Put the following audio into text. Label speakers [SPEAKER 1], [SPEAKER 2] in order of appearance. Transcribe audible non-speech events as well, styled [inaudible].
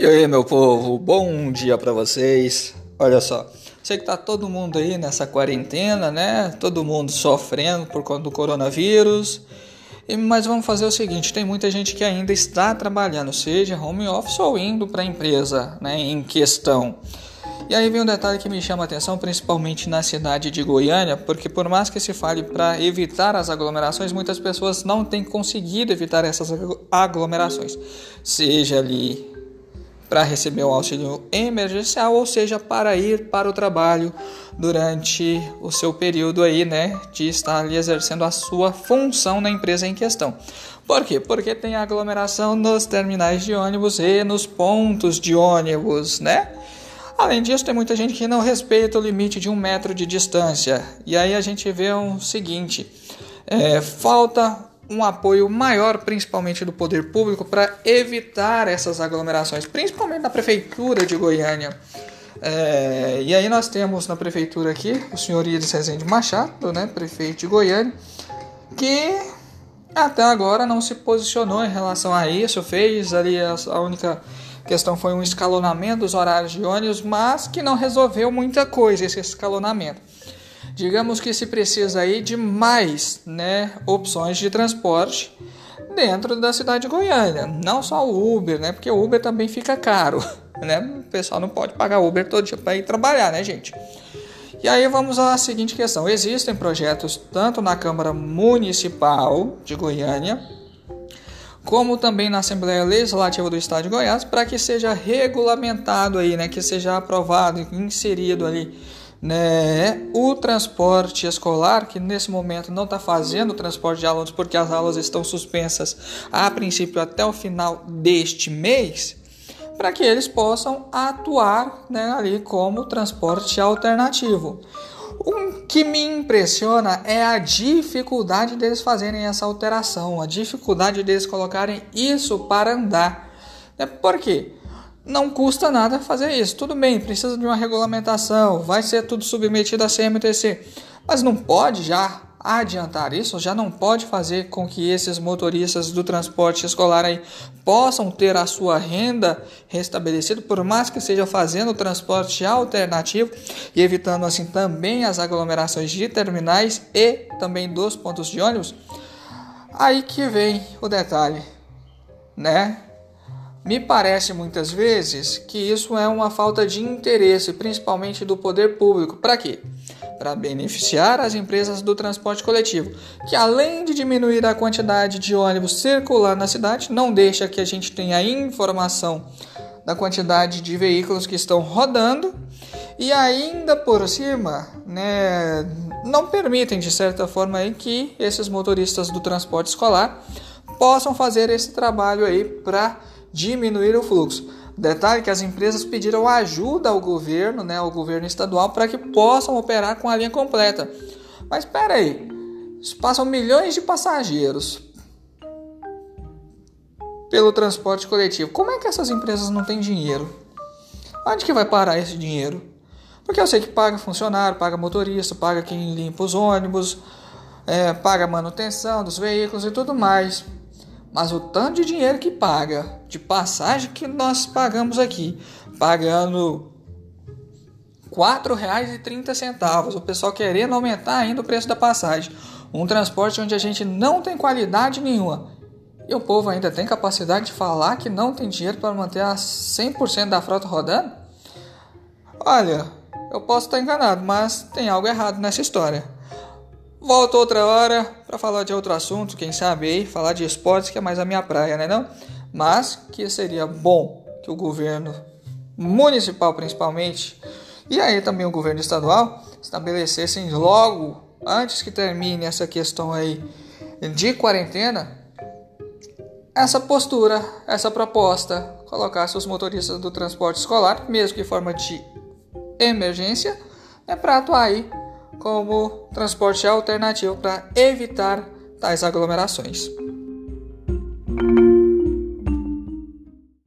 [SPEAKER 1] E aí, meu povo, bom dia para vocês. Olha só, sei que tá todo mundo aí nessa quarentena, né? Todo mundo sofrendo por conta do coronavírus. Mas vamos fazer o seguinte: tem muita gente que ainda está trabalhando, seja home office ou indo para a empresa né, em questão. E aí vem um detalhe que me chama a atenção, principalmente na cidade de Goiânia, porque por mais que se fale para evitar as aglomerações, muitas pessoas não têm conseguido evitar essas aglomerações, seja ali para receber o auxílio emergencial, ou seja, para ir para o trabalho durante o seu período aí, né, de estar ali exercendo a sua função na empresa em questão. Por quê? Porque tem aglomeração nos terminais de ônibus e nos pontos de ônibus, né? Além disso, tem muita gente que não respeita o limite de um metro de distância. E aí a gente vê o um seguinte: é, falta um apoio maior, principalmente do poder público, para evitar essas aglomerações, principalmente na prefeitura de Goiânia. É, e aí nós temos na prefeitura aqui o senhor Iris Rezende Machado, né, prefeito de Goiânia, que até agora não se posicionou em relação a isso, fez ali a, a única questão foi um escalonamento dos horários de ônibus, mas que não resolveu muita coisa esse escalonamento. Digamos que se precisa aí de mais né, opções de transporte dentro da cidade de Goiânia. Não só o Uber, né? Porque o Uber também fica caro, [laughs] né? O pessoal não pode pagar Uber todo dia para ir trabalhar, né, gente? E aí vamos à seguinte questão: existem projetos tanto na Câmara Municipal de Goiânia, como também na Assembleia Legislativa do Estado de Goiás, para que seja regulamentado aí, né, que seja aprovado, inserido ali né, o transporte escolar, que nesse momento não está fazendo o transporte de alunos porque as aulas estão suspensas a princípio até o final deste mês, para que eles possam atuar né, ali como transporte alternativo. O que me impressiona é a dificuldade deles fazerem essa alteração, a dificuldade deles colocarem isso para andar. Por quê? Não custa nada fazer isso. Tudo bem, precisa de uma regulamentação, vai ser tudo submetido à CMTC, mas não pode já adiantar isso, já não pode fazer com que esses motoristas do transporte escolar aí possam ter a sua renda restabelecida, por mais que seja fazendo o transporte alternativo e evitando assim também as aglomerações de terminais e também dos pontos de ônibus. Aí que vem o detalhe, né? Me parece muitas vezes que isso é uma falta de interesse, principalmente do poder público. Para quê? Para beneficiar as empresas do transporte coletivo, que além de diminuir a quantidade de ônibus circulando na cidade, não deixa que a gente tenha informação da quantidade de veículos que estão rodando e ainda por cima, né, não permitem de certa forma aí que esses motoristas do transporte escolar possam fazer esse trabalho aí para diminuir o fluxo. Detalhe que as empresas pediram ajuda ao governo, né, ao governo estadual, para que possam operar com a linha completa. Mas espera aí, passam milhões de passageiros pelo transporte coletivo. Como é que essas empresas não têm dinheiro? Onde que vai parar esse dinheiro? Porque eu sei que paga funcionário, paga motorista, paga quem limpa os ônibus, é, paga manutenção dos veículos e tudo mais. Mas o tanto de dinheiro que paga de passagem que nós pagamos aqui, pagando R$ 4,30, o pessoal querendo aumentar ainda o preço da passagem. Um transporte onde a gente não tem qualidade nenhuma. E o povo ainda tem capacidade de falar que não tem dinheiro para manter a 100% da frota rodando? Olha, eu posso estar enganado, mas tem algo errado nessa história. Volto outra hora para falar de outro assunto, quem sabe aí, falar de esportes que é mais a minha praia, né não? Mas que seria bom que o governo municipal principalmente e aí também o governo estadual estabelecessem logo antes que termine essa questão aí de quarentena essa postura, essa proposta, colocasse os motoristas do transporte escolar, mesmo que em forma de emergência, é para atuar aí como transporte alternativo para evitar tais aglomerações.